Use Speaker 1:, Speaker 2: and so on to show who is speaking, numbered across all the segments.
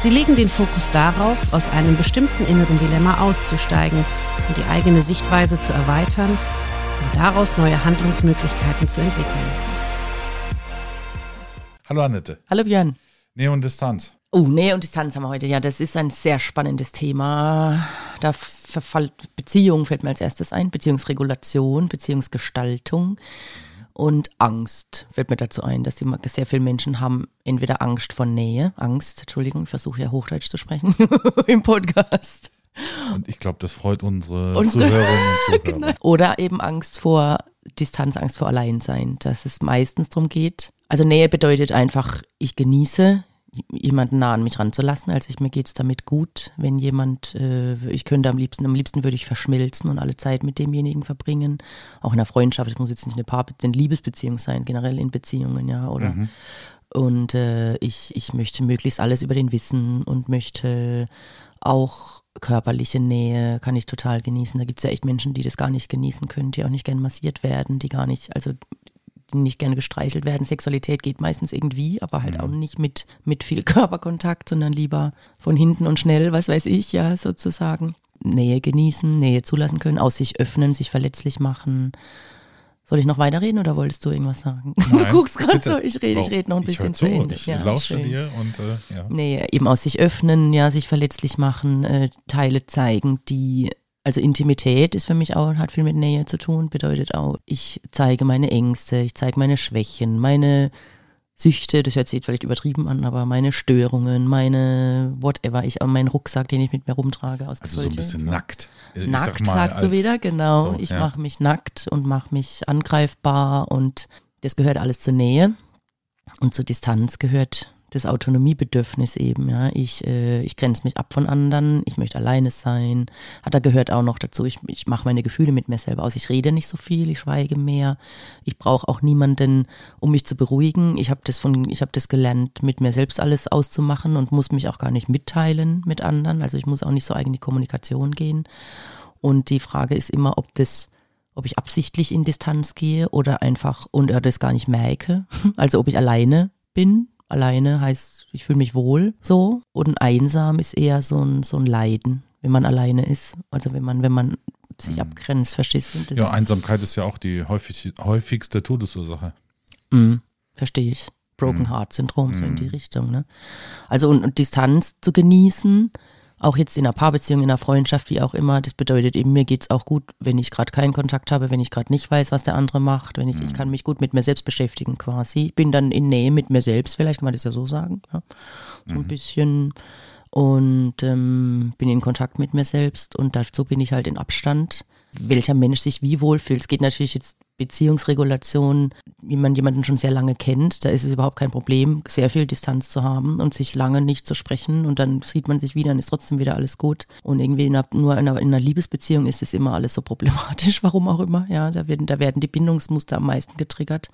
Speaker 1: Sie legen den Fokus darauf, aus einem bestimmten inneren Dilemma auszusteigen und die eigene Sichtweise zu erweitern und daraus neue Handlungsmöglichkeiten zu entwickeln.
Speaker 2: Hallo Annette.
Speaker 3: Hallo Björn.
Speaker 2: Nähe und Distanz.
Speaker 3: Oh, Nähe und Distanz haben wir heute. Ja, das ist ein sehr spannendes Thema. Da verfällt Beziehung fällt mir als erstes ein, Beziehungsregulation, Beziehungsgestaltung und Angst fällt mir dazu ein, dass sehr viele Menschen haben entweder Angst vor Nähe, Angst, Entschuldigung, ich versuche ja Hochdeutsch zu sprechen im Podcast.
Speaker 2: Und ich glaube, das freut unsere, unsere Zuhörerinnen und Zuhörer. Genau.
Speaker 3: Oder eben Angst vor Distanz, Angst vor Alleinsein, dass es meistens darum geht. Also Nähe bedeutet einfach, ich genieße jemanden nah an mich ranzulassen. Also ich, mir geht es damit gut, wenn jemand, äh, ich könnte am liebsten, am liebsten würde ich verschmilzen und alle Zeit mit demjenigen verbringen. Auch in einer Freundschaft, es muss jetzt nicht eine Paar, eine Liebesbeziehung sein, generell in Beziehungen, ja, oder mhm. und äh, ich, ich möchte möglichst alles über den wissen und möchte auch körperliche Nähe kann ich total genießen. Da gibt es ja echt Menschen, die das gar nicht genießen können, die auch nicht gern massiert werden, die gar nicht, also die nicht gerne gestreichelt werden. Sexualität geht meistens irgendwie, aber halt mhm. auch nicht mit, mit viel Körperkontakt, sondern lieber von hinten und schnell, was weiß ich, ja, sozusagen. Nähe genießen, Nähe zulassen können, aus sich öffnen, sich verletzlich machen. Soll ich noch weiterreden oder wolltest du irgendwas sagen?
Speaker 2: Nein,
Speaker 3: du guckst gerade so, ich rede, ich rede noch ein bisschen
Speaker 2: zu Ende. Ich ja, lausche schön. dir und äh, ja.
Speaker 3: Nee, eben aus sich öffnen, ja, sich verletzlich machen, äh, Teile zeigen, die also Intimität ist für mich auch, hat viel mit Nähe zu tun, bedeutet auch, ich zeige meine Ängste, ich zeige meine Schwächen, meine Süchte, das hört sich vielleicht übertrieben an, aber meine Störungen, meine whatever, ich meinen Rucksack, den ich mit mir rumtrage aus
Speaker 2: Also so ein bisschen so. nackt.
Speaker 3: Ich nackt sag sagst du wieder, genau. So, ich ja. mache mich nackt und mache mich angreifbar und das gehört alles zur Nähe und zur Distanz gehört das Autonomiebedürfnis eben, ja. Ich, äh, ich grenze mich ab von anderen, ich möchte alleine sein. Hat da gehört auch noch dazu, ich, ich mache meine Gefühle mit mir selber aus. Ich rede nicht so viel, ich schweige mehr. Ich brauche auch niemanden, um mich zu beruhigen. Ich habe das von, ich habe das gelernt, mit mir selbst alles auszumachen und muss mich auch gar nicht mitteilen mit anderen. Also ich muss auch nicht so eigen in die Kommunikation gehen. Und die Frage ist immer, ob das ob ich absichtlich in Distanz gehe oder einfach und das gar nicht merke. Also ob ich alleine bin Alleine heißt, ich fühle mich wohl so. Und einsam ist eher so ein, so ein Leiden, wenn man alleine ist. Also wenn man, wenn man sich mhm. abgrenzt, verstehst du?
Speaker 2: ja, Einsamkeit ist ja auch die häufig, häufigste Todesursache.
Speaker 3: Mhm, verstehe ich. Broken mhm. Heart Syndrom, so in die mhm. Richtung. Ne? Also und, und Distanz zu genießen, auch jetzt in einer Paarbeziehung, in einer Freundschaft, wie auch immer, das bedeutet eben, mir geht es auch gut, wenn ich gerade keinen Kontakt habe, wenn ich gerade nicht weiß, was der andere macht, wenn ich, mhm. ich kann mich gut mit mir selbst beschäftigen quasi. Ich bin dann in Nähe mit mir selbst, vielleicht kann man das ja so sagen. Ja. So mhm. ein bisschen und ähm, bin in Kontakt mit mir selbst und dazu bin ich halt in Abstand welcher Mensch sich wie wohlfühlt. Es geht natürlich jetzt Beziehungsregulation, wie man jemanden schon sehr lange kennt, da ist es überhaupt kein Problem, sehr viel Distanz zu haben und sich lange nicht zu sprechen und dann sieht man sich wieder und ist trotzdem wieder alles gut. Und irgendwie in einer, nur in einer, in einer Liebesbeziehung ist es immer alles so problematisch, warum auch immer. Ja, da werden, da werden die Bindungsmuster am meisten getriggert.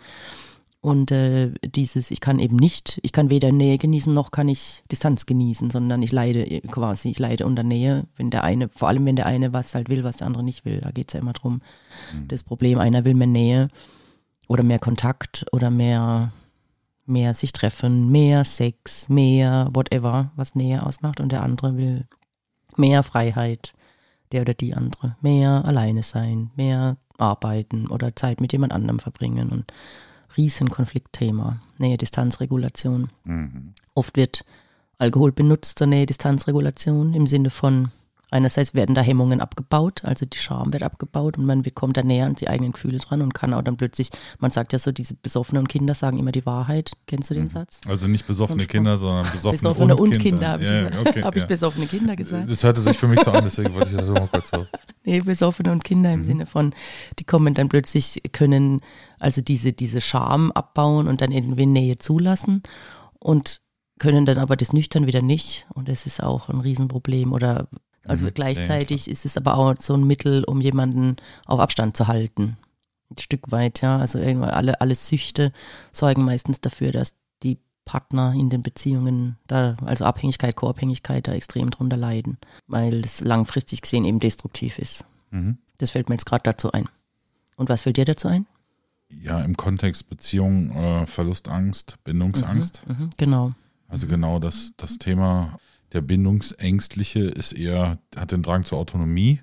Speaker 3: Und äh, dieses, ich kann eben nicht, ich kann weder Nähe genießen, noch kann ich Distanz genießen, sondern ich leide quasi, ich leide unter Nähe, wenn der eine, vor allem wenn der eine was halt will, was der andere nicht will. Da geht es ja immer drum. Mhm. Das Problem, einer will mehr Nähe oder mehr Kontakt oder mehr, mehr sich treffen, mehr Sex, mehr whatever, was Nähe ausmacht. Und der andere will mehr Freiheit, der oder die andere, mehr alleine sein, mehr arbeiten oder Zeit mit jemand anderem verbringen und Riesenkonfliktthema, Nähe-Distanzregulation. Mhm. Oft wird Alkohol benutzt zur Nähe-Distanzregulation im Sinne von einerseits werden da Hemmungen abgebaut, also die Scham wird abgebaut und man bekommt da näher an die eigenen Gefühle dran und kann auch dann plötzlich, man sagt ja so, diese besoffenen Kinder sagen immer die Wahrheit. Kennst du den mhm. Satz?
Speaker 2: Also nicht besoffene Kinder, sondern besoffene,
Speaker 3: besoffene und,
Speaker 2: und
Speaker 3: Kinder. Kinder habe ja, ich, okay, hab ich besoffene Kinder gesagt?
Speaker 2: Das hörte sich für mich so an, deswegen wollte ich das mal kurz so.
Speaker 3: Nee, besoffene und Kinder im mhm. Sinne von, die kommen dann plötzlich, können also diese, diese Scham abbauen und dann irgendwie Nähe zulassen und können dann aber das nüchtern wieder nicht und das ist auch ein Riesenproblem oder also
Speaker 2: Mhm.
Speaker 3: gleichzeitig ist es aber auch so ein Mittel, um jemanden auf Abstand zu halten. Ein Stück weit, ja. Also irgendwann alle, alle Süchte sorgen meistens dafür, dass die Partner in den Beziehungen da, also Abhängigkeit, Co-Abhängigkeit da extrem drunter leiden, weil es langfristig gesehen eben destruktiv ist.
Speaker 2: Mhm.
Speaker 3: Das fällt mir jetzt gerade dazu ein. Und was fällt dir dazu ein?
Speaker 2: Ja, im Kontext Beziehung, äh, Verlustangst, Bindungsangst.
Speaker 3: Mhm, genau.
Speaker 2: Also genau das, das Thema der Bindungsängstliche ist eher, hat den Drang zur Autonomie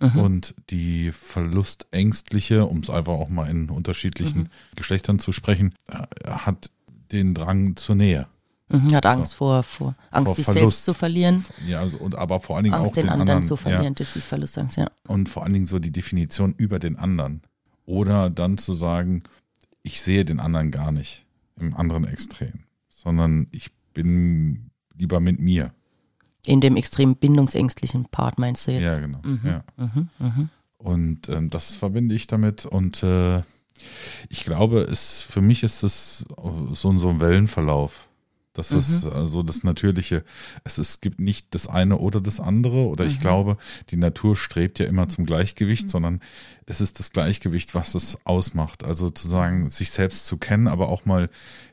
Speaker 3: Mhm.
Speaker 2: und die Verlustängstliche, um es einfach auch mal in unterschiedlichen Geschlechtern zu sprechen, äh, hat den Drang zur Nähe.
Speaker 3: Mhm, hat Angst vor, vor Angst,
Speaker 2: Vor
Speaker 3: sich
Speaker 2: Verlust.
Speaker 3: selbst zu verlieren,
Speaker 2: Ja, also, und aber vor allen Dingen
Speaker 3: Angst,
Speaker 2: auch
Speaker 3: den, anderen, zu
Speaker 2: ja.
Speaker 3: verlieren, das ist Verlustangst, ja.
Speaker 2: Und vor allen Dingen so die Definition über den anderen. Oder dann zu sagen, ich sehe den anderen gar nicht im anderen Extrem, sondern ich bin lieber mit mir.
Speaker 3: In dem extrem bindungsängstlichen Part meinst du jetzt?
Speaker 2: Ja, genau.
Speaker 3: Mhm,
Speaker 2: Ja.
Speaker 3: mhm, mhm.
Speaker 2: Und ähm, das verbinde ich damit. Und äh, ich glaube, es, für mich ist es so, so ein Wellenverlauf. Das
Speaker 3: Mhm.
Speaker 2: ist also das Natürliche. Es ist, gibt nicht das eine oder das andere. Oder ich
Speaker 3: Mhm.
Speaker 2: glaube, die Natur strebt ja immer zum Gleichgewicht, sondern es ist das Gleichgewicht, was es ausmacht. Also zu sagen, sich selbst zu kennen, aber auch mal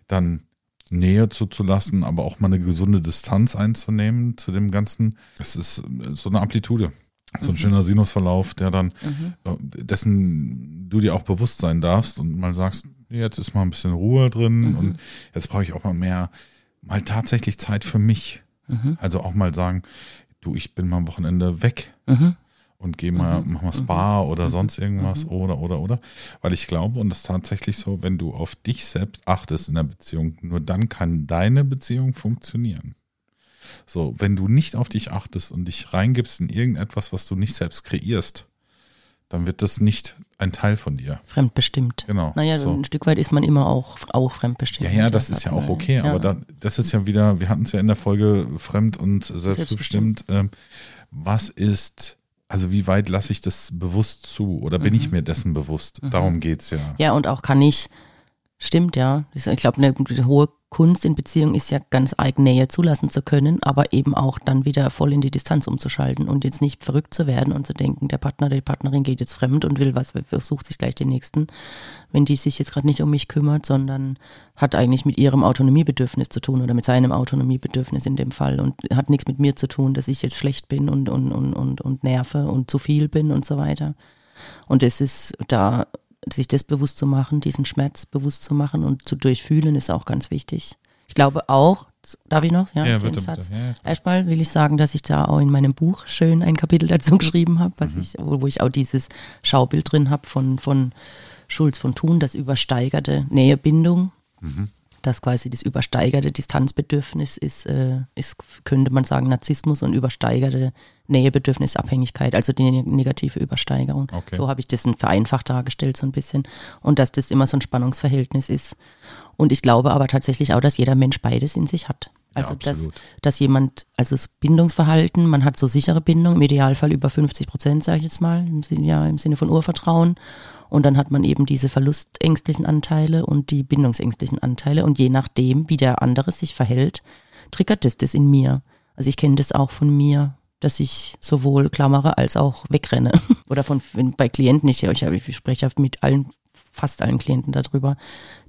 Speaker 2: dann Nähe zuzulassen, aber auch mal eine gesunde Distanz einzunehmen zu dem Ganzen. Es ist äh, so eine Amplitude. So ein schöner Sinusverlauf, der dann,
Speaker 3: Mhm.
Speaker 2: äh, dessen du dir auch bewusst sein darfst und mal sagst, jetzt ist mal ein bisschen Ruhe drin
Speaker 3: Mhm.
Speaker 2: und jetzt brauche ich auch mal mehr, mal tatsächlich Zeit für mich.
Speaker 3: Mhm.
Speaker 2: Also auch mal sagen, du, ich bin mal am Wochenende weg
Speaker 3: Mhm.
Speaker 2: Und gehe mal, mach mal Spa oder sonst irgendwas oder, oder, oder. Weil ich glaube, und das ist tatsächlich so, wenn du auf dich selbst achtest in der Beziehung, nur dann kann deine Beziehung funktionieren. So, wenn du nicht auf dich achtest und dich reingibst in irgendetwas, was du nicht selbst kreierst, dann wird das nicht ein Teil von dir.
Speaker 3: Fremdbestimmt.
Speaker 2: Genau.
Speaker 3: Naja,
Speaker 2: so.
Speaker 3: ein Stück weit ist man immer auch, auch fremdbestimmt.
Speaker 2: Ja, ja, das ist ja auch okay, aber da, das ist ja wieder, wir hatten es ja in der Folge fremd und selbstbestimmt. Ähm, was ist, also wie weit lasse ich das bewusst zu oder bin ich mir dessen bewusst? Darum geht's ja.
Speaker 3: Ja, und auch kann ich, stimmt, ja. Ich glaube, eine hohe Kunst in Beziehung ist ja ganz eigen Nähe zulassen zu können, aber eben auch dann wieder voll in die Distanz umzuschalten und jetzt nicht verrückt zu werden und zu denken, der Partner, die Partnerin geht jetzt fremd und will was, versucht sich gleich den nächsten, wenn die sich jetzt gerade nicht um mich kümmert, sondern hat eigentlich mit ihrem Autonomiebedürfnis zu tun oder mit seinem Autonomiebedürfnis in dem Fall und hat nichts mit mir zu tun, dass ich jetzt schlecht bin und, und, und, und, und nerve und zu viel bin und so weiter. Und es ist da, sich das bewusst zu machen, diesen Schmerz bewusst zu machen und zu durchfühlen, ist auch ganz wichtig. Ich glaube auch, darf ich noch? Ja,
Speaker 2: Ja,
Speaker 3: den
Speaker 2: bitte,
Speaker 3: Satz.
Speaker 2: bitte. Ja.
Speaker 3: Erstmal will ich sagen, dass ich da auch in meinem Buch schön ein Kapitel dazu geschrieben habe, was ich, wo wo ich auch dieses Schaubild drin habe von, von Schulz von Thun, das übersteigerte Nähebindung. Das quasi das übersteigerte Distanzbedürfnis ist, äh, ist, könnte man sagen, Narzissmus und übersteigerte Nähebedürfnis Abhängigkeit, also die ne- negative Übersteigerung.
Speaker 2: Okay.
Speaker 3: So habe ich das in vereinfacht dargestellt so ein bisschen. Und dass das immer so ein Spannungsverhältnis ist. Und ich glaube aber tatsächlich auch, dass jeder Mensch beides in sich hat. Also dass,
Speaker 2: absolut.
Speaker 3: dass jemand, also das Bindungsverhalten, man hat so sichere Bindung, im Idealfall über 50 Prozent, sage ich jetzt mal, im Sinne, ja, im Sinne von Urvertrauen. Und dann hat man eben diese verlustängstlichen Anteile und die bindungsängstlichen Anteile. Und je nachdem, wie der andere sich verhält, triggert das das in mir. Also ich kenne das auch von mir, dass ich sowohl klammere als auch wegrenne. Oder von wenn bei Klienten, ich, ich, ich spreche ja mit allen, fast allen Klienten darüber,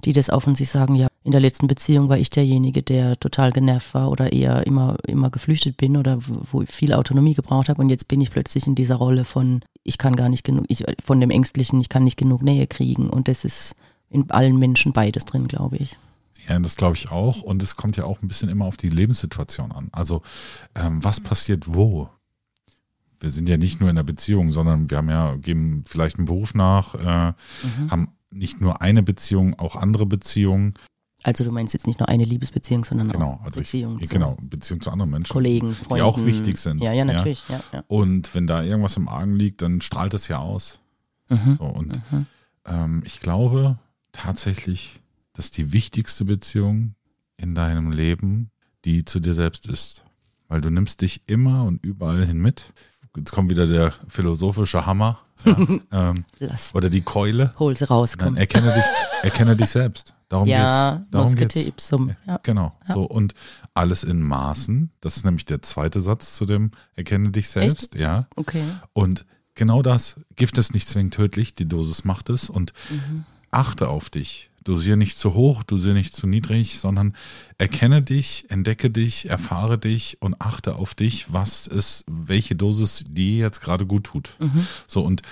Speaker 3: die das auch von sich sagen, ja, in der letzten Beziehung war ich derjenige, der total genervt war oder eher immer, immer geflüchtet bin oder wo ich viel Autonomie gebraucht habe und jetzt bin ich plötzlich in dieser Rolle von, ich kann gar nicht genug, ich, von dem Ängstlichen, ich kann nicht genug Nähe kriegen und das ist in allen Menschen beides drin, glaube ich.
Speaker 2: Ja, das glaube ich auch. Und es kommt ja auch ein bisschen immer auf die Lebenssituation an. Also, ähm, was passiert wo? Wir sind ja nicht nur in der Beziehung, sondern wir haben ja, geben vielleicht einen Beruf nach, äh, haben nicht nur eine Beziehung, auch andere Beziehungen.
Speaker 3: Also du meinst jetzt nicht nur eine Liebesbeziehung, sondern
Speaker 2: Genau,
Speaker 3: auch
Speaker 2: also ich,
Speaker 3: Beziehungen zu
Speaker 2: genau, Beziehung zu anderen Menschen.
Speaker 3: Kollegen, Freunden.
Speaker 2: Die auch wichtig sind.
Speaker 3: Ja, ja, natürlich. Ja, ja.
Speaker 2: Und wenn da irgendwas im Argen liegt, dann strahlt es ja aus.
Speaker 3: Mhm.
Speaker 2: So, und ähm, ich glaube tatsächlich, dass die wichtigste Beziehung in deinem Leben die zu dir selbst ist. Weil du nimmst dich immer und überall hin mit. Jetzt kommt wieder der philosophische Hammer ja, ähm,
Speaker 3: Lass,
Speaker 2: oder die Keule.
Speaker 3: hol sie raus,
Speaker 2: Nein,
Speaker 3: komm.
Speaker 2: erkenne dich, erkenne dich selbst. Darum
Speaker 3: ja,
Speaker 2: geht's. Darum geht's.
Speaker 3: ipsum. Ja.
Speaker 2: Genau. So und alles in Maßen. Das ist nämlich der zweite Satz zu dem Erkenne dich selbst. Ja.
Speaker 3: Okay.
Speaker 2: Und genau das. Gift ist nicht zwingend tödlich. Die Dosis macht es. Und
Speaker 3: Mhm.
Speaker 2: achte auf dich. Dosiere nicht zu hoch, dosiere nicht zu niedrig, sondern erkenne dich, entdecke dich, erfahre dich und achte auf dich, was ist, welche Dosis dir jetzt gerade gut tut.
Speaker 3: Mhm.
Speaker 2: So und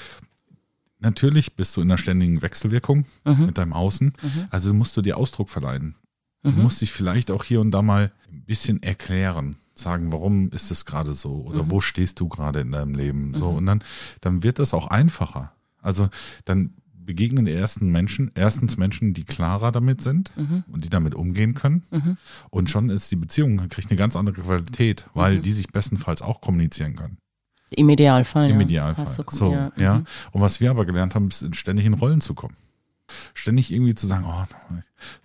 Speaker 2: natürlich bist du in einer ständigen Wechselwirkung
Speaker 3: Mhm.
Speaker 2: mit deinem Außen. Also musst du dir Ausdruck verleihen. Du musst dich vielleicht auch hier und da mal ein bisschen erklären, sagen, warum ist es gerade so oder
Speaker 3: Mhm.
Speaker 2: wo stehst du gerade in deinem Leben. So und dann, dann wird das auch einfacher. Also dann begegnen die ersten Menschen, erstens Menschen, die klarer damit sind
Speaker 3: Mhm.
Speaker 2: und die damit umgehen können. Und schon ist die Beziehung, kriegt eine ganz andere Qualität, weil
Speaker 3: Mhm.
Speaker 2: die sich bestenfalls auch kommunizieren können.
Speaker 3: Im Idealfall.
Speaker 2: Im
Speaker 3: ja.
Speaker 2: Idealfall.
Speaker 3: Du-
Speaker 2: so, ja.
Speaker 3: mhm.
Speaker 2: Und was wir aber gelernt haben, ist ständig in Rollen zu kommen. Ständig irgendwie zu sagen, oh,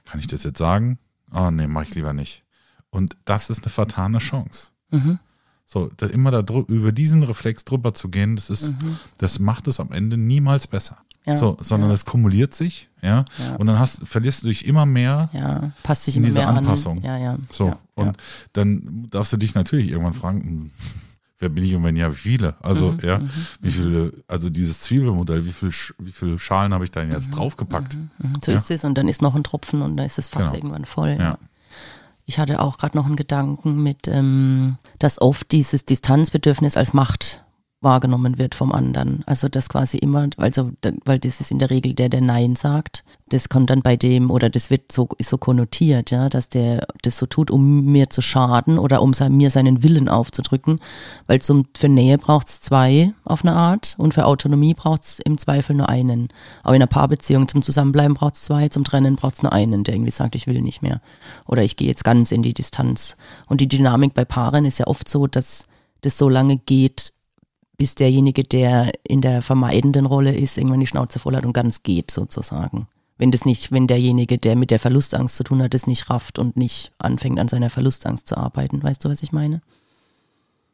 Speaker 2: kann ich das jetzt sagen? Oh, nee, mach ich lieber nicht. Und das ist eine vertane Chance.
Speaker 3: Mhm.
Speaker 2: So, da immer da über diesen Reflex drüber zu gehen, das ist, das macht es am Ende niemals besser.
Speaker 3: Mhm. Ja,
Speaker 2: so, sondern
Speaker 3: ja.
Speaker 2: es kumuliert sich, ja,
Speaker 3: Ja.
Speaker 2: und dann hast, verlierst du dich immer mehr
Speaker 3: Ja, passt sich
Speaker 2: in diese Anpassung.
Speaker 3: an. Ja, ja.
Speaker 2: so,
Speaker 3: ja,
Speaker 2: und
Speaker 3: ja.
Speaker 2: dann darfst du dich natürlich irgendwann fragen, hm, wer bin ich und wenn ja, wie viele? Also,
Speaker 3: Mhm,
Speaker 2: ja, wie viele, also dieses Zwiebelmodell, wie viel, wie viele Schalen habe ich da jetzt draufgepackt?
Speaker 3: Mhm, So
Speaker 2: Ja.
Speaker 3: ist es und dann ist noch ein Tropfen und dann ist es fast
Speaker 2: Genau.
Speaker 3: irgendwann voll. Ja.
Speaker 2: Ja.
Speaker 3: Ich hatte auch gerade noch einen Gedanken mit, ähm, dass oft dieses Distanzbedürfnis als Macht wahrgenommen wird vom anderen. Also das quasi immer, also weil das ist in der Regel der, der Nein sagt. Das kommt dann bei dem oder das wird so ist so konnotiert, ja, dass der das so tut, um mir zu schaden oder um sein, mir seinen Willen aufzudrücken. Weil zum für Nähe braucht es zwei auf eine Art und für Autonomie braucht es im Zweifel nur einen. Auch in einer Paarbeziehung zum Zusammenbleiben braucht es zwei, zum Trennen braucht es nur einen, der irgendwie sagt, ich will nicht mehr. Oder ich gehe jetzt ganz in die Distanz. Und die Dynamik bei Paaren ist ja oft so, dass das so lange geht, bis derjenige, der in der vermeidenden Rolle ist, irgendwann die Schnauze voll hat und ganz geht, sozusagen. Wenn das nicht, wenn derjenige, der mit der Verlustangst zu tun hat, das nicht rafft und nicht anfängt, an seiner Verlustangst zu arbeiten. Weißt du, was ich meine?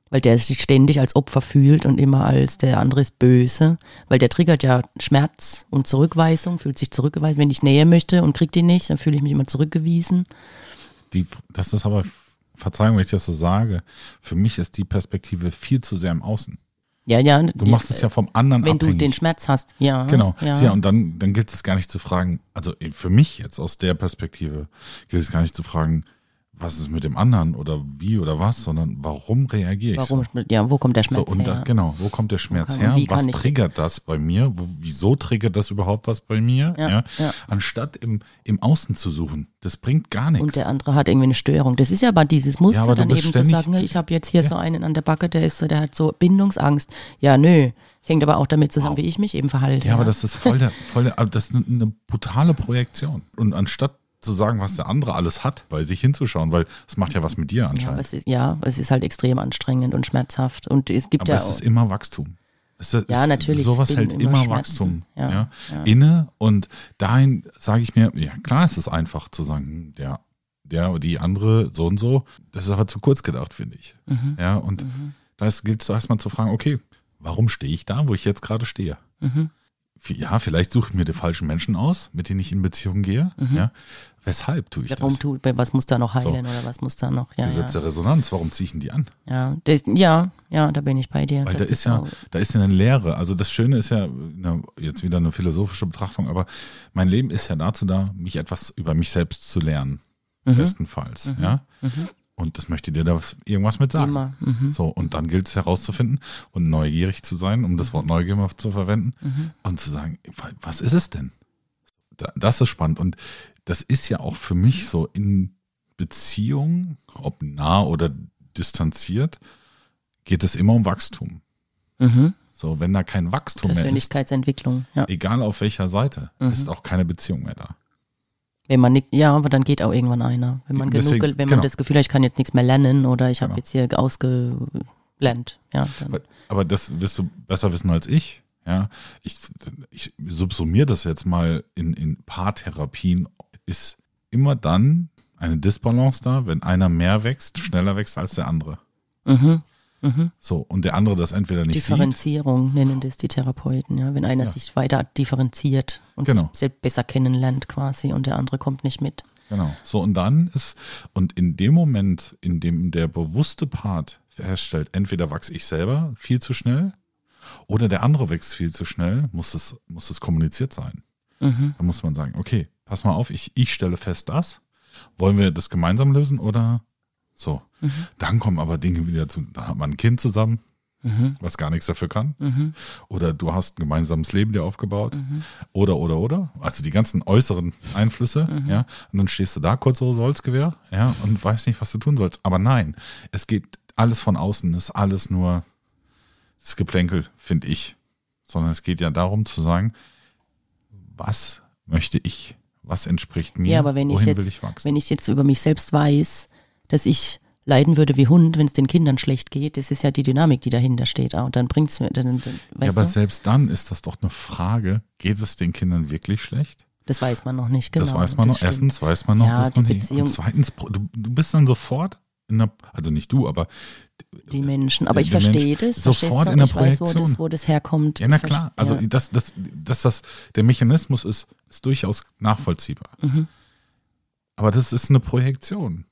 Speaker 3: Weil der sich ständig als Opfer fühlt und immer als der andere ist böse, weil der triggert ja Schmerz und Zurückweisung, fühlt sich zurückgeweisen. Wenn ich Nähe möchte und krieg die nicht, dann fühle ich mich immer zurückgewiesen.
Speaker 2: Die, das ist aber, Verzeihung, wenn ich das so sage, für mich ist die Perspektive viel zu sehr im Außen.
Speaker 3: Ja, ja.
Speaker 2: Du machst es ja vom anderen
Speaker 3: Wenn
Speaker 2: abhängig.
Speaker 3: du den Schmerz hast, ja.
Speaker 2: Genau.
Speaker 3: Ja.
Speaker 2: Ja, und dann, dann gilt es gar nicht zu fragen, also für mich jetzt aus der Perspektive, gilt es gar nicht zu fragen, was ist mit dem anderen oder wie oder was, sondern warum reagiere ich
Speaker 3: Warum,
Speaker 2: so?
Speaker 3: ja, wo kommt der
Speaker 2: So,
Speaker 3: Schmerz
Speaker 2: und
Speaker 3: her?
Speaker 2: das, genau, wo kommt der Schmerz
Speaker 3: kann-
Speaker 2: her? Was triggert das bei mir? Wo, wieso triggert das überhaupt was bei mir?
Speaker 3: Ja, ja.
Speaker 2: Anstatt im, im Außen zu suchen. Das bringt gar nichts.
Speaker 3: Und der andere hat irgendwie eine Störung. Das ist ja aber dieses Muster,
Speaker 2: Ja, aber
Speaker 3: dann eben zu sagen, ich habe jetzt hier so einen an der Backe, der ist so, der hat so Bindungsangst. Ja, nö. Das hängt aber auch damit zusammen, wie ich mich eben verhalte.
Speaker 2: Ja, aber das ist voll der, voll der, aber das ist eine brutale Projektion. Und anstatt zu sagen, was der andere alles hat, bei sich hinzuschauen, weil es macht ja was mit dir
Speaker 3: ja, aber
Speaker 2: anscheinend.
Speaker 3: es ist, ja, es ist halt extrem anstrengend und schmerzhaft. Und es gibt
Speaker 2: aber
Speaker 3: ja
Speaker 2: es
Speaker 3: auch,
Speaker 2: ist immer Wachstum. Es ist,
Speaker 3: Ja,
Speaker 2: es-
Speaker 3: natürlich,
Speaker 2: Sowas hält
Speaker 3: immer
Speaker 2: immer. Wachstum
Speaker 3: Ja,
Speaker 2: ja,
Speaker 3: ja.
Speaker 2: inne. Und dahin sage ich mir, ja klar ist es einfach zu sagen, hm, der, der oder die andere so und so. Das ist aber zu kurz gedacht, finde ich.
Speaker 3: Mhm.
Speaker 2: Ja, und da ist- gilt es erstmal zu fragen, okay, warum stehe ich da, wo ich jetzt gerade stehe?
Speaker 3: Mhm.
Speaker 2: Ja, vielleicht suche ich mir die falschen Menschen aus, mit denen ich in Beziehung gehe. Ja. Weshalb tue ich
Speaker 3: Mhm. warum
Speaker 2: das?
Speaker 3: tut, was muss da noch heilen oder was muss da noch? Ja,
Speaker 2: Gesetz
Speaker 3: ja.
Speaker 2: der Resonanz, warum ziehe ich denn die an?
Speaker 3: Ja, das, ja, ja, da bin ich bei dir.
Speaker 2: Weil da ist ja,
Speaker 3: so-
Speaker 2: da ist ja eine Lehre. Also das Schöne ist ja, na, jetzt wieder eine philosophische Betrachtung, aber mein Leben ist ja dazu da, mich etwas über mich selbst zu lernen.
Speaker 3: Mhm.
Speaker 2: Bestenfalls, ja. Und das möchte dir da was- irgendwas mit sagen.
Speaker 3: Immer. Mhm.
Speaker 2: So, und dann gilt es herauszufinden und neugierig zu sein, um das Wort Neugier mal zu verwenden
Speaker 3: Mhm.
Speaker 2: und zu sagen, wa- was ist es denn? Da- Das ist spannend. Und das ist ja auch für mich so in Beziehungen, ob nah oder distanziert, geht es immer um Wachstum.
Speaker 3: Mhm.
Speaker 2: So, wenn da kein Wachstum mehr ist,
Speaker 3: Persönlichkeitsentwicklung, ja.
Speaker 2: egal auf welcher Seite,
Speaker 3: Mhm.
Speaker 2: ist auch keine Beziehung mehr da.
Speaker 3: Wenn man nicht, ja, aber dann geht auch irgendwann einer. Wenn man
Speaker 2: Deswegen,
Speaker 3: genug, wenn
Speaker 2: genau.
Speaker 3: man das Gefühl hat, ich kann jetzt nichts mehr lernen oder ich habe
Speaker 2: Genau.
Speaker 3: jetzt hier ausgelernt, ja,
Speaker 2: Aber, aber das wirst du besser wissen als ich. Ja, ich, ich subsumiere das jetzt mal in, in Paartherapien. Ist immer dann eine Disbalance da, wenn einer mehr wächst, schneller wächst als der andere.
Speaker 3: mhm. Mhm.
Speaker 2: So, und der andere das entweder nicht sieht.
Speaker 3: Differenzierung nennen das die Therapeuten, ja. Wenn einer
Speaker 2: Ja.
Speaker 3: sich weiter differenziert und
Speaker 2: Genau.
Speaker 3: sich selbst besser kennenlernt quasi und der andere kommt nicht mit.
Speaker 2: Genau. So, und dann ist, und in dem Moment, in dem der bewusste Part feststellt, entweder wachse ich selber viel zu schnell oder der andere wächst viel zu schnell, muss es, muss es kommuniziert sein.
Speaker 3: Mhm.
Speaker 2: Da muss man sagen, okay, pass mal auf, ich, ich stelle fest das. Wollen wir das gemeinsam lösen oder so?
Speaker 3: Mhm.
Speaker 2: Dann kommen aber Dinge wieder zu, da hat man ein Kind zusammen,
Speaker 3: Mhm.
Speaker 2: was gar nichts dafür kann.
Speaker 3: Mhm.
Speaker 2: Oder du hast ein gemeinsames Leben dir aufgebaut.
Speaker 3: Mhm.
Speaker 2: Oder, oder, oder. Also die ganzen äußeren Einflüsse,
Speaker 3: Mhm.
Speaker 2: ja. Und dann stehst du da kurz so Salzgewehr, ja, und weißt nicht, was du tun sollst. Aber nein, es geht alles von außen, ist alles nur das Geplänkel, finde ich. Sondern es geht ja darum zu sagen, was möchte ich? Was entspricht mir?
Speaker 3: Ja, aber wenn ich
Speaker 2: Wohin
Speaker 3: jetzt,
Speaker 2: will ich
Speaker 3: wenn ich jetzt über mich selbst weiß, dass ich leiden würde wie Hund, wenn es den Kindern schlecht geht, das ist ja die Dynamik, die dahinter steht. Und dann bringt es mir, dann, dann,
Speaker 2: ja, aber
Speaker 3: du,
Speaker 2: selbst dann ist das doch eine Frage, geht es den Kindern wirklich schlecht?
Speaker 3: das weiß man noch nicht genau.
Speaker 2: das weiß man noch.
Speaker 3: stimmt.
Speaker 2: Erstens weiß man noch
Speaker 3: Ja,
Speaker 2: das noch nicht. Und zweitens, du, du bist dann sofort einer, also nicht du, aber
Speaker 3: die Menschen. Aber
Speaker 2: Der-
Speaker 3: ich
Speaker 2: der
Speaker 3: verstehe das.
Speaker 2: sofort in der
Speaker 3: ich weiß, wo das,
Speaker 2: Projektion.
Speaker 3: wo das herkommt.
Speaker 2: ja, na
Speaker 3: Ich
Speaker 2: klar. Also
Speaker 3: ja.
Speaker 2: dass das, dass das der Mechanismus ist, ist durchaus nachvollziehbar.
Speaker 3: Mhm.
Speaker 2: Aber das ist eine Projektion.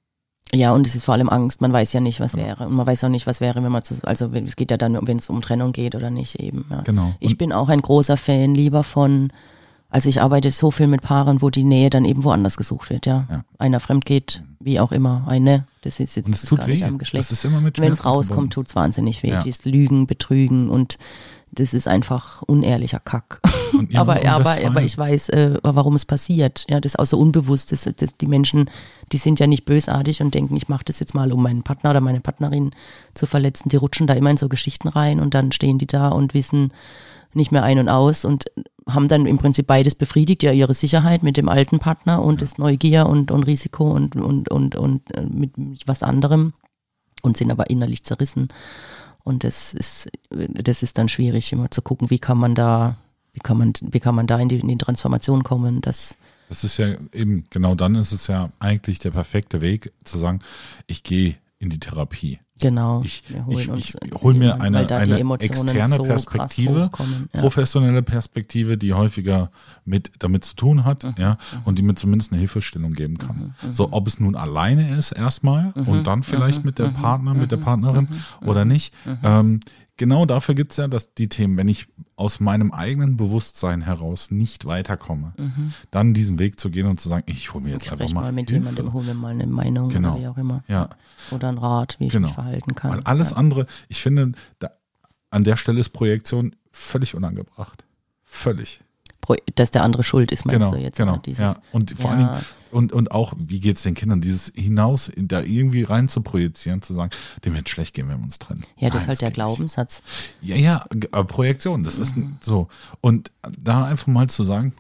Speaker 3: Ja, und es ist vor allem Angst. Man weiß ja nicht, was wäre. Und man weiß auch nicht, was wäre, wenn man zu, also es geht ja dann, wenn es um Trennung geht oder nicht eben. Ja.
Speaker 2: Genau.
Speaker 3: Ich
Speaker 2: Und-
Speaker 3: bin auch ein großer Fan lieber von, also ich arbeite so viel mit Paaren, wo die Nähe dann eben woanders gesucht wird, ja.
Speaker 2: Ja.
Speaker 3: Einer fremd geht, wie auch immer, eine, das ist jetzt
Speaker 2: Und es tut
Speaker 3: gar nicht
Speaker 2: weh.
Speaker 3: am Geschlecht.
Speaker 2: Das ist immer mit
Speaker 3: Wenn es rauskommt, tut es wahnsinnig weh.
Speaker 2: Ja.
Speaker 3: Dieses Lügen, Betrügen und das ist einfach unehrlicher Kack. Aber, aber, aber ich weiß, äh, warum es passiert. Ja, das ist auch so unbewusst. Das, das, die Menschen, die sind ja nicht bösartig und denken, ich mache das jetzt mal, um meinen Partner oder meine Partnerin zu verletzen. Die rutschen da immer in so Geschichten rein und dann stehen die da und wissen nicht mehr ein und aus und haben dann im Prinzip beides befriedigt, ja ihre Sicherheit mit dem alten Partner und das Neugier und, und Risiko und, und, und, und äh, mit, mit was anderem und sind aber innerlich zerrissen. Und das ist, das ist dann schwierig, immer zu gucken, wie kann man da, wie kann man, wie kann man da in die, in die Transformation kommen, dass
Speaker 2: Das ist ja eben, genau dann ist es ja eigentlich der perfekte Weg zu sagen, ich gehe in die Therapie.
Speaker 3: Genau.
Speaker 2: Ich, ich, ich hole mir eine, eine externe
Speaker 3: so
Speaker 2: Perspektive,
Speaker 3: ja.
Speaker 2: professionelle Perspektive, die häufiger mit damit zu tun hat,
Speaker 3: Mhm.
Speaker 2: ja, und die mir zumindest eine Hilfestellung geben kann. So, ob es nun alleine ist erstmal
Speaker 3: Mhm.
Speaker 2: und dann vielleicht mit der Partner, mit der Partnerin oder nicht.
Speaker 3: Mhm.
Speaker 2: Ähm, genau dafür gibt's ja dass die Themen, wenn ich aus meinem eigenen Bewusstsein heraus nicht weiterkomme, dann diesen Weg zu gehen und zu sagen, ich hole mir jetzt einfach
Speaker 3: Mhm.
Speaker 2: Mal,
Speaker 3: mal mit
Speaker 2: Hilfe.
Speaker 3: jemandem, hol mir mal eine Meinung
Speaker 2: Genau.
Speaker 3: oder wie auch immer.
Speaker 2: Ja.
Speaker 3: Oder einen Rat, wie ich
Speaker 2: Genau.
Speaker 3: mich verhalten kann.
Speaker 2: Weil alles andere, ich finde, da, an der Stelle ist Projektion völlig unangebracht. Völlig.
Speaker 3: Pro- Dass der andere schuld ist, meinst
Speaker 2: Genau,
Speaker 3: du jetzt?
Speaker 2: genau.
Speaker 3: Dieses,
Speaker 2: ja. Und vor
Speaker 3: Ja.
Speaker 2: allen Dingen, und, und auch, wie geht es den Kindern, dieses hinaus, da irgendwie rein zu projizieren, zu sagen, dem wird schlecht gehen, wenn wir uns trennen.
Speaker 3: ja, das
Speaker 2: Nein,
Speaker 3: ist halt der. Glaubenssatz.
Speaker 2: Ja, ja, aber Projektion, das ist
Speaker 3: Mhm.
Speaker 2: so. Und da einfach mal zu sagen,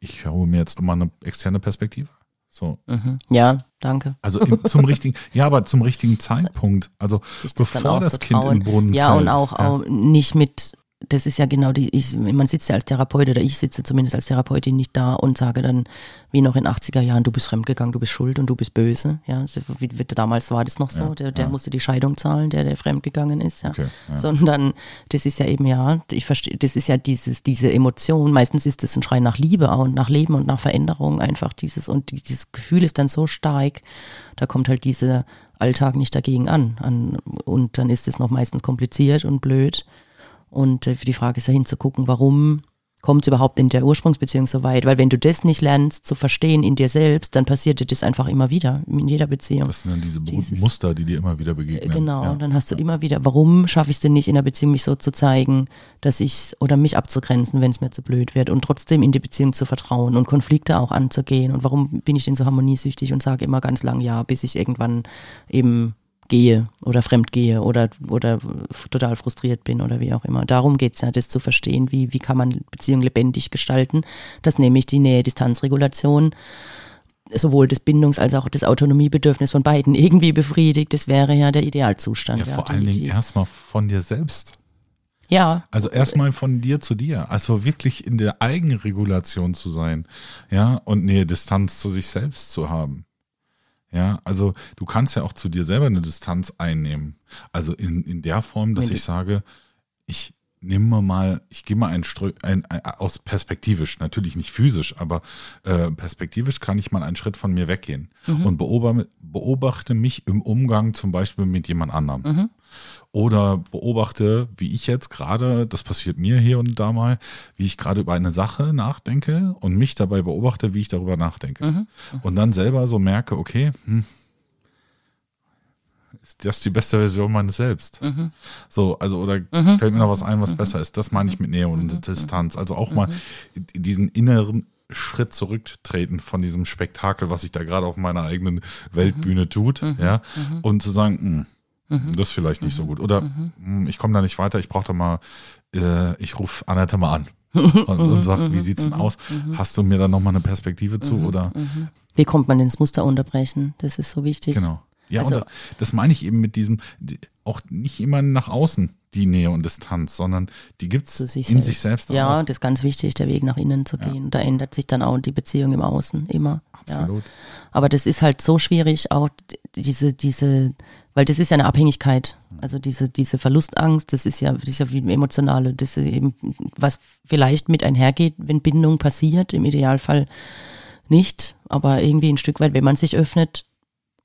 Speaker 2: ich hole mir jetzt mal eine externe Perspektive. So.
Speaker 3: Mhm. Ja, danke.
Speaker 2: Also im, zum richtigen, ja, aber zum richtigen Zeitpunkt. Also bevor das Kind im Brunnen
Speaker 3: Ja,
Speaker 2: fällt.
Speaker 3: und auch,
Speaker 2: ja.
Speaker 3: auch nicht mit, das ist ja genau die, ich, man sitzt ja als Therapeut oder ich sitze zumindest als Therapeutin nicht da und sage dann, wie noch in 80er Jahren, du bist fremdgegangen, du bist schuld und du bist böse. Ja, wie, wie, damals war das noch so,
Speaker 2: Ja,
Speaker 3: der, der
Speaker 2: ja.
Speaker 3: musste die Scheidung zahlen, der, der fremdgegangen ist. Ja.
Speaker 2: Okay, ja.
Speaker 3: Sondern das ist ja eben, ja, ich verstehe, das ist ja dieses, diese Emotion, meistens ist es ein Schrei nach Liebe auch und nach Leben und nach Veränderung einfach dieses, und die- dieses Gefühl ist dann so stark, da kommt halt dieser Alltag nicht dagegen an. an und dann ist es noch meistens kompliziert und blöd. Und äh, die Frage ist ja hinzugucken, warum kommt es überhaupt in der Ursprungsbeziehung so weit? Weil wenn du das nicht lernst zu verstehen in dir selbst, dann passiert dir das einfach immer wieder, in jeder Beziehung.
Speaker 2: Das sind dann diese
Speaker 3: Dieses-
Speaker 2: Muster, die dir immer wieder begegnen.
Speaker 3: Genau,
Speaker 2: Ja.
Speaker 3: und dann hast du immer wieder, warum schaffe ich es denn nicht in der Beziehung, mich so zu zeigen, dass ich oder mich abzugrenzen, wenn es mir zu blöd wird und trotzdem in die Beziehung zu vertrauen und Konflikte auch anzugehen und warum bin ich denn so harmoniesüchtig und sage immer ganz lang ja, bis ich irgendwann eben gehe oder fremd gehe oder, oder total frustriert bin oder wie auch immer. Darum geht's ja, das zu verstehen, wie, wie kann man Beziehungen lebendig gestalten, dass nämlich die Nähe-Distanz-Regulation sowohl das Bindungs- als auch das Autonomiebedürfnis von beiden irgendwie befriedigt. Das wäre ja der Idealzustand.
Speaker 2: Ja, vor
Speaker 3: die-
Speaker 2: allen Dingen erstmal von dir selbst.
Speaker 3: Ja,
Speaker 2: Also erstmal von dir zu dir. Also wirklich in der Eigenregulation zu sein. Ja, und eine Distanz zu sich selbst zu haben. Ja, also du kannst ja auch zu dir selber eine Distanz einnehmen. Also in, in der Form, dass
Speaker 3: Wenn
Speaker 2: ich sage, ich nehme mal, ich gehe mal ein, ein, ein aus perspektivisch, natürlich nicht physisch, aber äh, perspektivisch kann ich mal einen Schritt von mir weggehen und beobachte, beobachte mich im Umgang zum Beispiel mit jemand anderem. Oder beobachte, wie ich jetzt gerade, das passiert mir hier und da mal, wie ich gerade über eine Sache nachdenke und mich dabei beobachte, wie ich darüber nachdenke. Und dann selber so merke, okay, hm, ist das die beste Version meines Selbst? So, also, oder fällt mir noch was ein, was besser ist? Das meine ich mit Nähe und Distanz. Also auch mal diesen inneren Schritt zurücktreten von diesem Spektakel, was sich da gerade auf meiner eigenen Weltbühne tut, ja, und zu sagen, hm, das ist vielleicht nicht so gut. Oder hm, ich komme da nicht weiter, ich brauche da mal, äh, ich rufe Annette mal an. und, und sag, wie sieht's denn aus? Hast du mir da nochmal eine Perspektive zu? Oder
Speaker 3: Wie kommt man ins Muster unterbrechen? Das ist so wichtig.
Speaker 2: Genau. Ja,
Speaker 3: Also-
Speaker 2: und das, das meine ich eben mit diesem, die, auch nicht immer nach außen die Nähe und Distanz, sondern die gibt's
Speaker 3: Zu sich
Speaker 2: in
Speaker 3: selbst.
Speaker 2: sich selbst
Speaker 3: Ja,
Speaker 2: auch.
Speaker 3: das ist ganz wichtig, der Weg nach innen zu gehen. Da ändert sich dann auch die Beziehung im Außen immer. Ja.
Speaker 2: Absolut.
Speaker 3: Aber das ist halt so schwierig, auch diese, diese, weil das ist ja eine Abhängigkeit. Also diese, diese Verlustangst, das ist ja, das ist ja wie emotionale, das ist eben, was vielleicht mit einhergeht, wenn Bindung passiert, im Idealfall nicht, aber irgendwie ein Stück weit, wenn man sich öffnet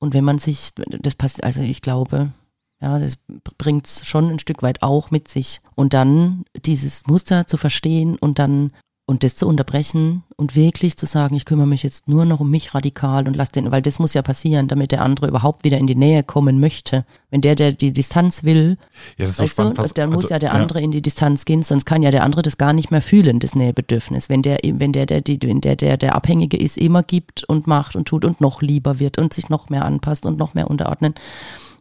Speaker 3: und wenn man sich, das passt, also ich glaube, ja, das bringt es schon ein Stück weit auch mit sich. Und dann dieses Muster zu verstehen und dann und das zu unterbrechen und wirklich zu sagen, ich kümmere mich jetzt nur noch um mich radikal und lass den, weil das muss ja passieren, damit der andere überhaupt wieder in die Nähe kommen möchte. Wenn der, der die Distanz will,
Speaker 2: Ja, das ist so spannend.
Speaker 3: du, dann muss
Speaker 2: also,
Speaker 3: ja der andere in die Distanz gehen, sonst kann ja der andere das gar nicht mehr fühlen, das Nähebedürfnis. Wenn der, wenn der, der, die, wenn der, der, der Abhängige ist, immer gibt und macht und tut und noch lieber wird und sich noch mehr anpasst und noch mehr unterordnen,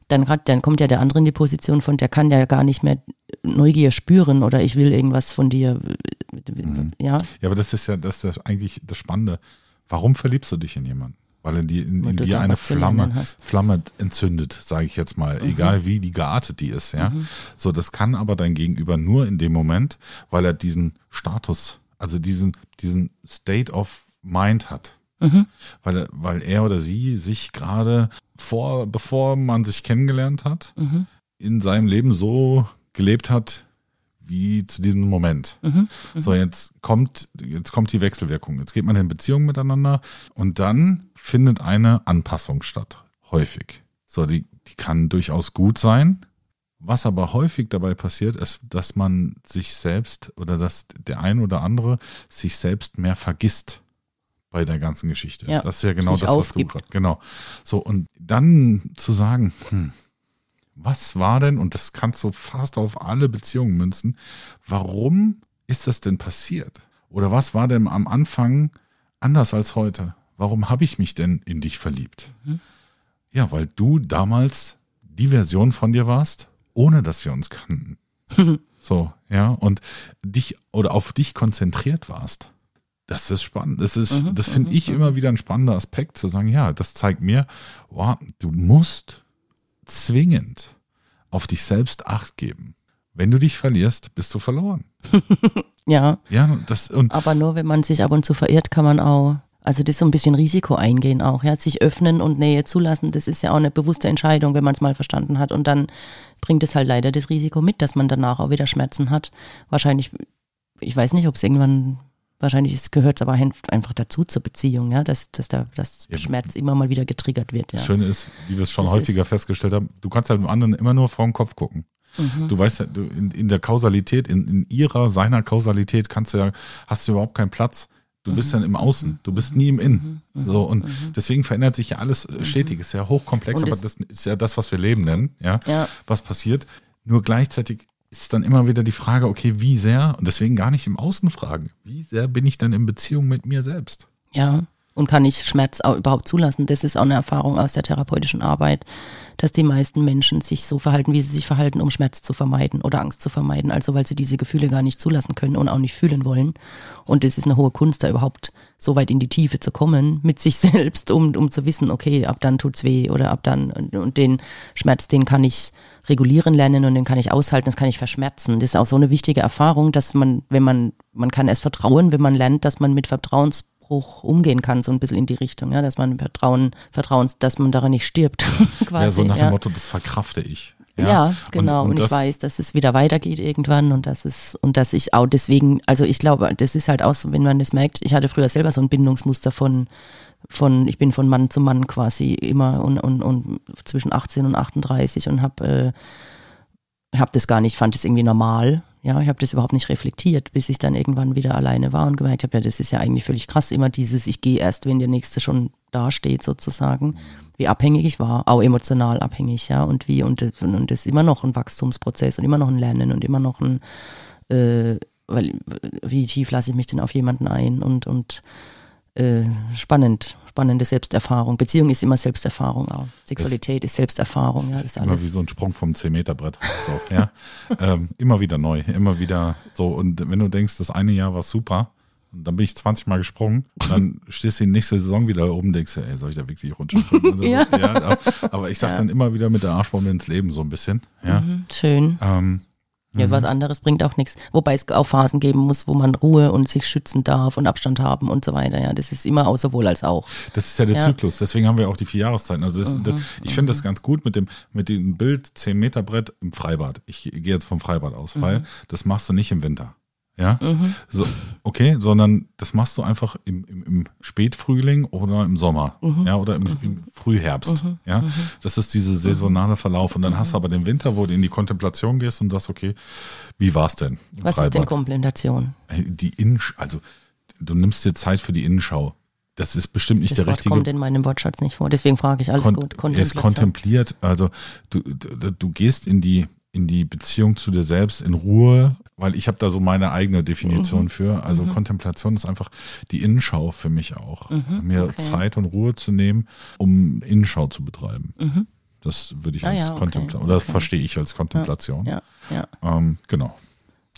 Speaker 3: dann, dann kommt ja der andere in die Position von, der kann ja gar nicht mehr Neugier spüren oder ich will irgendwas von dir.
Speaker 2: Mhm.
Speaker 3: Ja,
Speaker 2: Ja, aber das ist ja das ist ja eigentlich das Spannende. Warum verliebst du dich in jemanden? Weil in, die, in, in dir eine Flamme. Flamme entzündet, sage ich jetzt mal, egal wie die geartet die ist. Ja, so das kann aber dein Gegenüber nur in dem Moment, weil er diesen Status, also diesen diesen State of Mind hat, weil er, weil er oder sie sich gerade vor, bevor man sich kennengelernt hat, in seinem Leben so gelebt hat wie zu diesem Moment. So, jetzt kommt, jetzt kommt die Wechselwirkung. Jetzt geht man in Beziehung miteinander und dann findet eine Anpassung statt. Häufig. So, die, die kann durchaus gut sein. Was aber häufig dabei passiert, ist, dass man sich selbst oder dass der ein oder andere sich selbst mehr vergisst bei der ganzen Geschichte.
Speaker 3: Ja,
Speaker 2: das ist ja genau das, was
Speaker 3: aufgibt.
Speaker 2: du gerade, genau. So, und dann zu sagen, hm, was war denn, und das kannst du fast auf alle Beziehungen münzen, warum ist das denn passiert? Oder was war denn am Anfang anders als heute? Warum habe ich mich denn in dich verliebt? Ja, weil du damals die Version von dir warst, ohne dass wir uns kannten. so, ja, und dich oder auf dich konzentriert warst. Das ist spannend. Das ist, das finde ich immer wieder ein spannender Aspekt, zu sagen, ja, das zeigt mir, wow, du musst zwingend auf dich selbst Acht geben. Wenn du dich verlierst, bist du verloren.
Speaker 3: ja.
Speaker 2: Ja, das und
Speaker 3: Aber nur wenn man sich ab und zu verirrt, kann man auch, also das so ein bisschen Risiko eingehen auch, ja, sich öffnen und Nähe zulassen, das ist ja auch eine bewusste Entscheidung, wenn man es mal verstanden hat. Und dann bringt es halt leider das Risiko mit, dass man danach auch wieder Schmerzen hat. Wahrscheinlich, ich weiß nicht, ob es irgendwann, wahrscheinlich gehört es aber einfach dazu zur Beziehung, ja, dass, dass da dass
Speaker 2: Ja.
Speaker 3: Schmerz immer mal wieder getriggert wird. Ja.
Speaker 2: das Schöne ist, wie wir es schon
Speaker 3: Das
Speaker 2: häufiger festgestellt haben, du kannst halt dem anderen immer nur vor den Kopf gucken.
Speaker 3: Mhm.
Speaker 2: Du weißt ja, in, in der Kausalität, in, in ihrer, seiner Kausalität kannst du ja, hast du überhaupt keinen Platz. Du
Speaker 3: Mhm.
Speaker 2: bist dann im Außen, du bist nie im Innen. So, und deswegen verändert sich ja alles äh, stetig. Ist ja hochkomplex, aber das ist ja das, was wir Leben nennen, ja,
Speaker 3: Ja.
Speaker 2: was passiert. Nur gleichzeitig ist dann immer wieder die Frage, okay, wie sehr, und deswegen gar nicht im Außen fragen, wie sehr bin ich denn in Beziehung mit mir selbst?
Speaker 3: Ja, und kann ich Schmerz auch überhaupt zulassen? Das ist auch eine Erfahrung aus der therapeutischen Arbeit, dass die meisten Menschen sich so verhalten, wie sie sich verhalten, um Schmerz zu vermeiden oder Angst zu vermeiden. Also weil sie diese Gefühle gar nicht zulassen können und auch nicht fühlen wollen. Und es ist eine hohe Kunst, da überhaupt so weit in die Tiefe zu kommen mit sich selbst, um, um zu wissen, okay, ab dann tut's weh oder ab dann und, und den Schmerz, den kann ich regulieren lernen und den kann ich aushalten, das kann ich verschmerzen. Das ist auch so eine wichtige Erfahrung, dass man, wenn man, man kann erst vertrauen, wenn man lernt, dass man mit Widerspruch umgehen kann, so ein bisschen in die Richtung, ja, dass man Vertrauen, Vertrauen, dass man daran nicht stirbt. quasi,
Speaker 2: ja, so nach
Speaker 3: ja.
Speaker 2: dem Motto, das verkrafte ich.
Speaker 3: Ja,
Speaker 2: Ja,
Speaker 3: genau. Und,
Speaker 2: und
Speaker 3: ich
Speaker 2: das-
Speaker 3: weiß, dass es wieder weitergeht irgendwann und dass es und dass ich auch deswegen, also ich glaube, das ist halt auch so, wenn man das merkt, ich hatte früher selber so ein Bindungsmuster von, von ich bin von Mann zu Mann quasi immer und, und, und zwischen 18 und 38 und habe äh, hab das gar nicht, fand das irgendwie normal. Ja, ich habe das überhaupt nicht reflektiert, bis ich dann irgendwann wieder alleine war und gemerkt habe, ja, das ist ja eigentlich völlig krass, immer dieses, ich gehe erst, wenn der Nächste schon dasteht sozusagen, wie abhängig ich war, auch emotional abhängig, ja, und wie, und, und das ist immer noch ein Wachstumsprozess und immer noch ein Lernen und immer noch ein, äh, weil, wie tief lasse ich mich denn auf jemanden ein und, und äh, spannend, spannende Selbsterfahrung. Beziehung ist immer Selbsterfahrung auch. Sexualität ist Selbsterfahrung, ja, das ist
Speaker 2: immer wie
Speaker 3: alles.
Speaker 2: so ein Sprung vom 10-Meter-Brett. So, ja. ähm, immer wieder neu, immer wieder so. Und wenn du denkst, das eine Jahr war super, und dann bin ich 20 Mal gesprungen, und dann stehst du die nächste Saison wieder oben und denkst, ey, soll ich da wirklich runterspringen? Also,
Speaker 3: Ja.
Speaker 2: ja, aber ich sag dann immer wieder mit der Arschbombe ins Leben so ein bisschen. Ja.
Speaker 3: Mhm, schön.
Speaker 2: Ähm,
Speaker 3: Ja, was anderes bringt auch nichts. Wobei es auch Phasen geben muss, wo man Ruhe und sich schützen darf und Abstand haben und so weiter. Ja, das ist immer auch sowohl als auch.
Speaker 2: Das ist ja der
Speaker 3: Ja.
Speaker 2: Zyklus, deswegen haben wir auch die vier Jahreszeiten. Also das, das, ich finde das ganz gut mit dem, mit dem Bild 10 Meter Brett im Freibad. Ich gehe jetzt vom Freibad aus, weil das machst du nicht im Winter. Ja, so, okay, sondern das machst du einfach im, im, im Spätfrühling oder im Sommer, ja, oder im, im Frühherbst, ja. Das ist diese saisonale Verlauf. Und dann hast du aber den Winter, wo du in die Kontemplation gehst und sagst, okay, wie war's denn?
Speaker 3: Was ist denn
Speaker 2: Freibad?
Speaker 3: Komplementation?
Speaker 2: Die Innensch also du nimmst dir Zeit für die Innenschau. Das ist bestimmt nicht
Speaker 3: Das
Speaker 2: der
Speaker 3: Wort
Speaker 2: richtige
Speaker 3: kommt in meinem Wortschatz nicht vor. Deswegen frage ich alles
Speaker 2: Kon
Speaker 3: gut.
Speaker 2: er ist kontempliert, also du, du, du gehst in die, in die Beziehung zu dir selbst in Ruhe, weil ich habe da so meine eigene
Speaker 3: Mhm.
Speaker 2: Definition für. Also Kontemplation ist einfach die Innenschau für mich auch. Mir
Speaker 3: Mhm. okay.
Speaker 2: Zeit und Ruhe zu nehmen, um Innenschau zu betreiben. Das würde ich
Speaker 3: Ah
Speaker 2: als
Speaker 3: ja, okay,
Speaker 2: Kontemplation, oder
Speaker 3: okay.
Speaker 2: verstehe ich als Kontemplation.
Speaker 3: Ja, ja.
Speaker 2: Ähm, genau.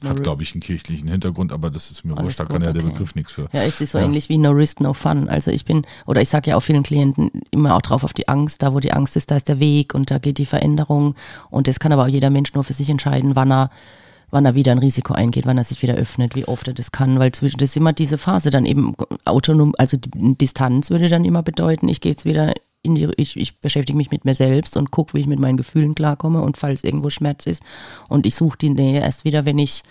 Speaker 2: Hat, glaube ich, einen kirchlichen Hintergrund, aber das ist mir
Speaker 3: Alles
Speaker 2: wurscht, da kann ja der. Begriff nichts für.
Speaker 3: Ja, es ist so ähnlich wie No Risk, No Fun. Also ich bin, oder ich sage ja auch vielen Klienten immer auch drauf auf die Angst. Da, wo die Angst ist, da ist der Weg und da geht die Veränderung. Und das kann aber auch jeder Mensch nur für sich entscheiden, wann er, wann er wieder ein Risiko eingeht, wann er sich wieder öffnet, wie oft er das kann. Weil zwischen, das ist immer diese Phase dann eben autonom, also Distanz würde dann immer bedeuten, ich gehe jetzt wieder in die, ich, ich beschäftige mich mit mir selbst und gucke, wie ich mit meinen Gefühlen klarkomme und falls irgendwo Schmerz ist. Und ich suche die Nähe erst wieder, wenn ich,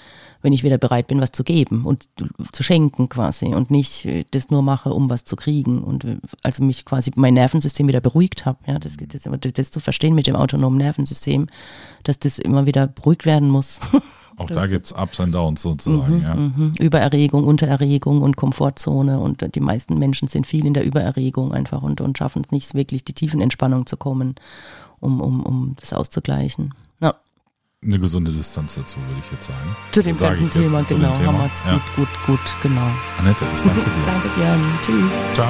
Speaker 3: wenn ich wieder bereit bin, was zu geben und zu schenken quasi und nicht äh, das nur mache, um was zu kriegen und äh, also mich quasi mein Nervensystem wieder beruhigt habe. Ja, das, das, das zu verstehen mit dem autonomen Nervensystem, dass das immer wieder beruhigt werden muss.
Speaker 2: Auch
Speaker 3: Das
Speaker 2: da
Speaker 3: ist-
Speaker 2: gibt's Ups and Downs sozusagen, ja.
Speaker 3: Mhm. Übererregung, Untererregung und Komfortzone und die meisten Menschen sind viel in der Übererregung einfach und, und schaffen es nicht wirklich, die Tiefenentspannung zu kommen, um, um, um das auszugleichen. Ja,
Speaker 2: Eine gesunde Distanz dazu, würde ich jetzt sagen.
Speaker 3: zu dem
Speaker 2: Sage
Speaker 3: ganzen
Speaker 2: jetzt
Speaker 3: Thema,
Speaker 2: dem
Speaker 3: genau,
Speaker 2: Thema.
Speaker 3: haben wir es
Speaker 2: Ja.
Speaker 3: gut, gut, gut, genau.
Speaker 2: Annette, ich danke dir.
Speaker 3: Danke, Björn. Tschüss.
Speaker 2: Ciao.